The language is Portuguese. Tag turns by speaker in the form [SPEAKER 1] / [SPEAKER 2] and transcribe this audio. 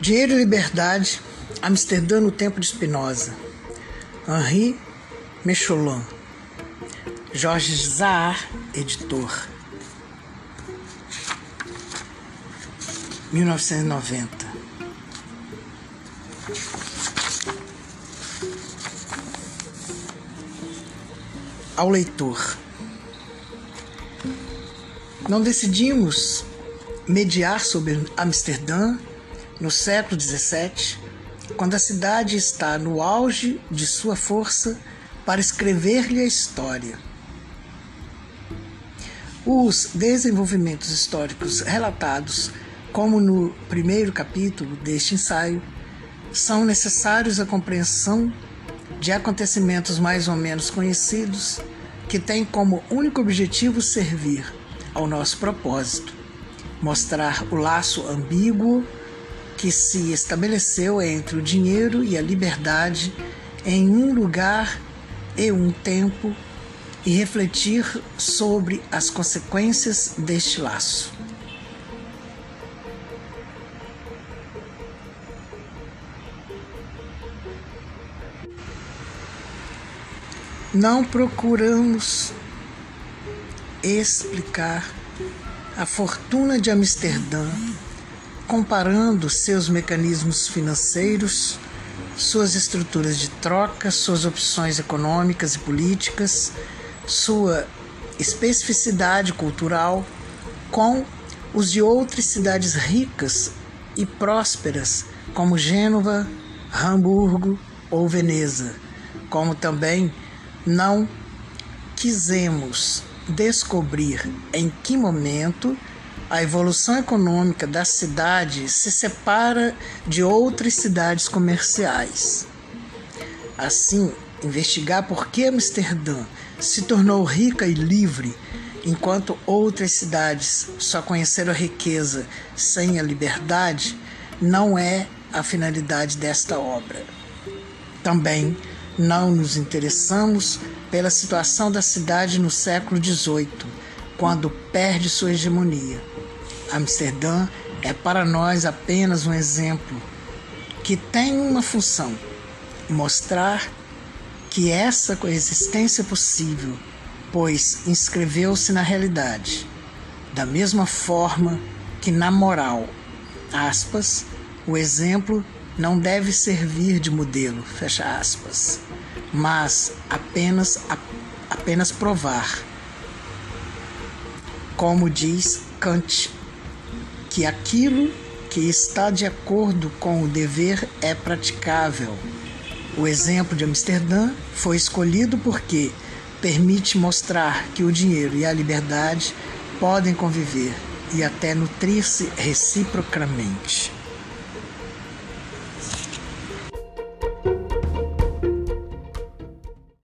[SPEAKER 1] Dinheiro e Liberdade, Amsterdã no Tempo de Spinoza, Henri Mecholin, Jorge Zahar, editor, 1990. Ao leitor. Não decidimos mediar sobre Amsterdã no século XVII, quando a cidade está no auge de sua força para escrever-lhe a história. Os desenvolvimentos históricos relatados, como no primeiro capítulo deste ensaio, são necessários à compreensão de acontecimentos mais ou menos conhecidos que têm como único objetivo servir ao nosso propósito, mostrar o laço ambíguo que se estabeleceu entre o dinheiro e a liberdade em um lugar e um tempo e refletir sobre as consequências deste laço. Não procuramos explicar a fortuna de Amsterdã comparando seus mecanismos financeiros, suas estruturas de troca, suas opções econômicas e políticas, sua especificidade cultural com os de outras cidades ricas e prósperas, como Gênova, Hamburgo ou Veneza, como também não quisemos descobrir em que momento a evolução econômica da cidade se separa de outras cidades comerciais. Assim, investigar por que Amsterdã se tornou rica e livre, enquanto outras cidades só conheceram a riqueza sem a liberdade, não é a finalidade desta obra. Também não nos interessamos pela situação da cidade no século XVIII, quando perde sua hegemonia. Amsterdã é para nós apenas um exemplo que tem uma função: mostrar que essa coexistência é possível, pois inscreveu-se na realidade, da mesma forma que na moral, aspas, o exemplo não deve servir de modelo, fecha aspas, mas apenas apenas provar. Como diz Kant, que aquilo que está de acordo com o dever é praticável. O exemplo de Amsterdã foi escolhido porque permite mostrar que o dinheiro e a liberdade podem conviver e até nutrir-se reciprocamente.